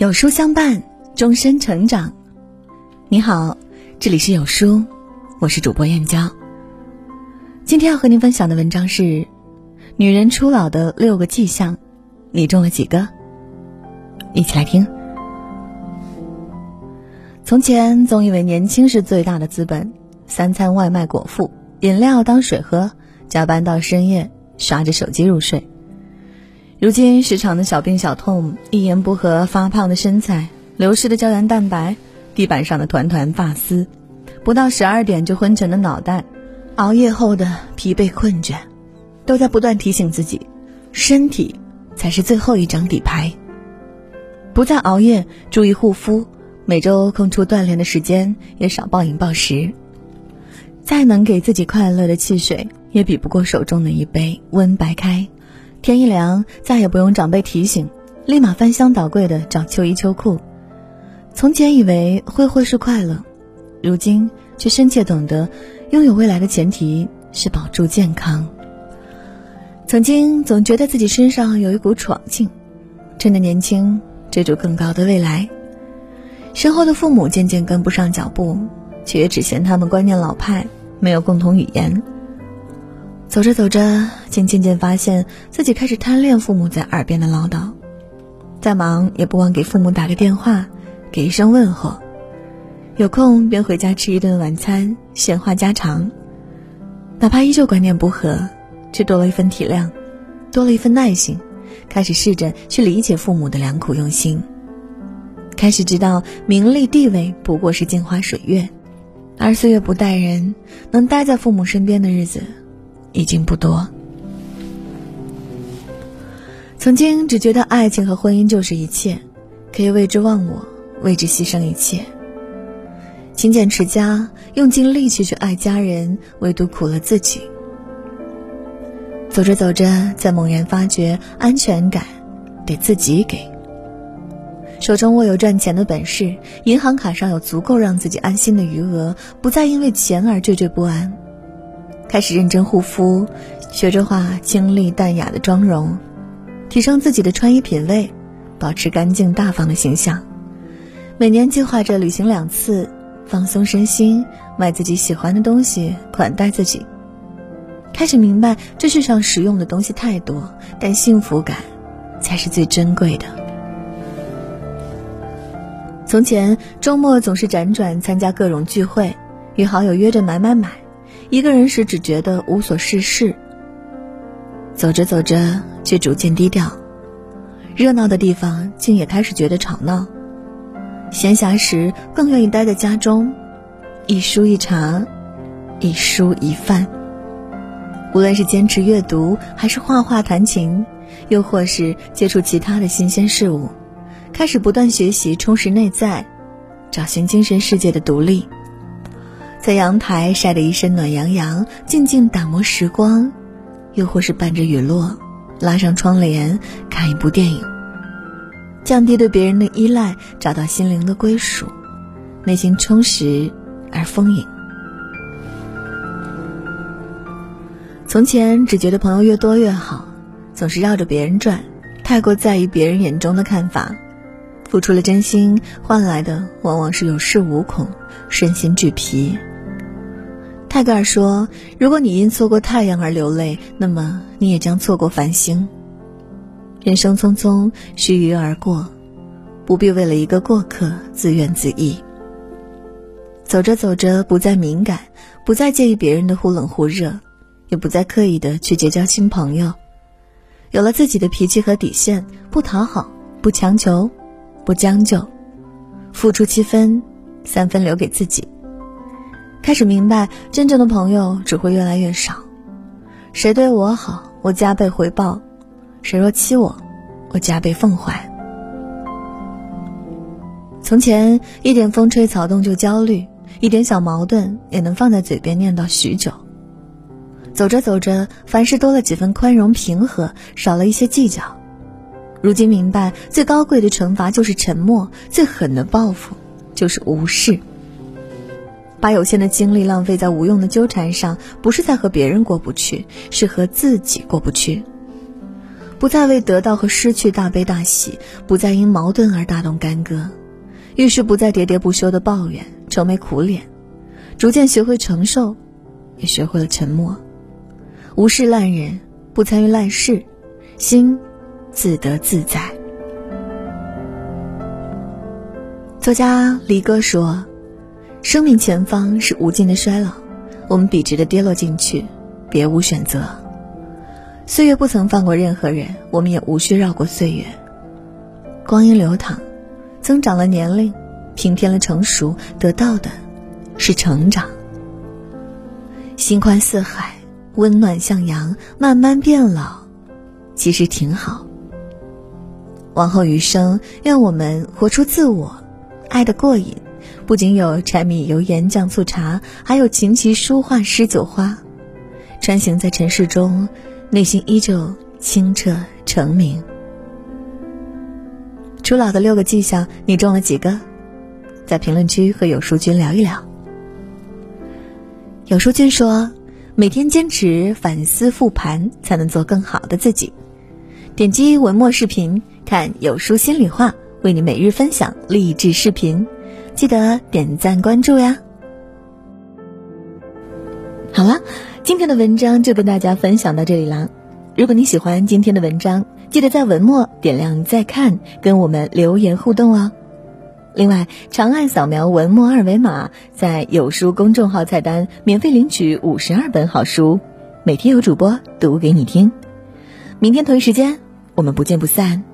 有书相伴，终身成长。你好，这里是有书，我是主播燕娇。今天要和您分享的文章是《女人初老的六个迹象》，你中了几个？一起来听。从前总以为年轻是最大的资本，三餐外卖果腹，饮料当水喝，加班到深夜，刷着手机入睡。如今时常的小病小痛，一言不合发胖的身材，流失的胶原蛋白，地板上的团团发丝，不到十二点就昏沉的脑袋，熬夜后的疲惫困倦，都在不断提醒自己，身体才是最后一张底牌。不再熬夜，注意护肤，每周空出锻炼的时间，也少暴饮暴食。再能给自己快乐的汽水，也比不过手中的一杯温白开。天一凉，再也不用长辈提醒，立马翻箱倒柜的找秋衣秋裤。从前以为挥霍是快乐，如今却深切懂得，拥有未来的前提是保住健康。曾经总觉得自己身上有一股闯劲，趁着年轻追逐更高的未来。身后的父母渐渐跟不上脚步，却也只嫌他们观念老派，没有共同语言。走着走着，竟渐渐发现自己开始贪恋父母在耳边的唠叨，再忙也不忘给父母打个电话，给一声问候。有空便回家吃一顿晚餐，闲话家常。哪怕依旧观念不合，却多了一份体谅，多了一份耐心，开始试着去理解父母的良苦用心，开始知道名利地位不过是镜花水月，而岁月不待人，能待在父母身边的日子。已经不多。曾经只觉得爱情和婚姻就是一切，可以为之忘我，为之牺牲一切。勤俭持家，用尽力气去爱家人，唯独苦了自己。走着走着，才猛然发觉，安全感得自己给。手中握有赚钱的本事，银行卡上有足够让自己安心的余额，不再因为钱而惴惴不安。开始认真护肤，学着化清丽淡雅的妆容，提升自己的穿衣品味，保持干净大方的形象。每年计划着旅行两次，放松身心，买自己喜欢的东西，款待自己。开始明白这世上实用的东西太多，但幸福感才是最珍贵的。从前周末总是辗转参加各种聚会，与好友约着买买买。一个人时只觉得无所事事，走着走着却逐渐低调，热闹的地方竟也开始觉得吵闹。闲暇时更愿意待在家中，一书一茶，一书一饭。无论是坚持阅读，还是画画弹琴，又或是接触其他的新鲜事物，开始不断学习，充实内在，找寻精神世界的独立。在阳台晒得一身暖洋洋，静静打磨时光；又或是伴着雨落，拉上窗帘看一部电影，降低对别人的依赖，找到心灵的归属，内心充实而丰盈。从前只觉得朋友越多越好，总是绕着别人转，太过在意别人眼中的看法，付出了真心，换来的往往是有恃无恐，身心俱疲。泰戈尔说：“如果你因错过太阳而流泪，那么你也将错过繁星。人生匆匆，须臾而过，不必为了一个过客自怨自艾。走着走着，不再敏感，不再介意别人的忽冷忽热，也不再刻意的去结交新朋友。有了自己的脾气和底线，不讨好，不强求，不将就，付出七分，三分留给自己。”开始明白，真正的朋友只会越来越少。谁对我好，我加倍回报；谁若欺我，我加倍奉还。从前，一点风吹草动就焦虑，一点小矛盾也能放在嘴边念叨许久。走着走着，凡事多了几分宽容平和，少了一些计较。如今明白，最高贵的惩罚就是沉默，最狠的报复就是无视。把有限的精力浪费在无用的纠缠上，不是在和别人过不去，是和自己过不去。不再为得到和失去大悲大喜，不再因矛盾而大动干戈，遇事不再喋喋不休的抱怨、愁眉苦脸，逐渐学会承受，也学会了沉默，无视烂人，不参与烂事，心自得自在。作家离哥说：“生命前方是无尽的衰老，我们笔直的跌落进去，别无选择。岁月不曾放过任何人，我们也无需绕过岁月。光阴流淌，增长了年龄，平添了成熟，得到的是成长。心宽似海，温暖向阳，慢慢变老，其实挺好。往后余生，愿我们活出自我。”爱的过瘾，不仅有柴米油盐酱醋茶，还有琴棋书画诗酒花。穿行在尘世中，内心依旧清澈澄明。初老的六个迹象，你中了几个？在评论区和有书君聊一聊。有书君说：“每天坚持反思复盘，才能做更好的自己。”点击文末视频，看有书心里话。为你每日分享励志视频，记得点赞关注呀！好了，今天的文章就跟大家分享到这里啦。如果你喜欢今天的文章，记得在文末点亮再看，跟我们留言互动哦。另外，长按扫描文末二维码，在有书公众号菜单免费领取五十二本好书，每天有主播读给你听。明天同一时间，我们不见不散。